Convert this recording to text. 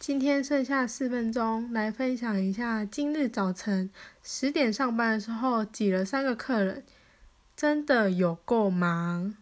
今天剩下四分钟来分享一下今日早晨十点上班的时候挤了三个客人真的有够忙。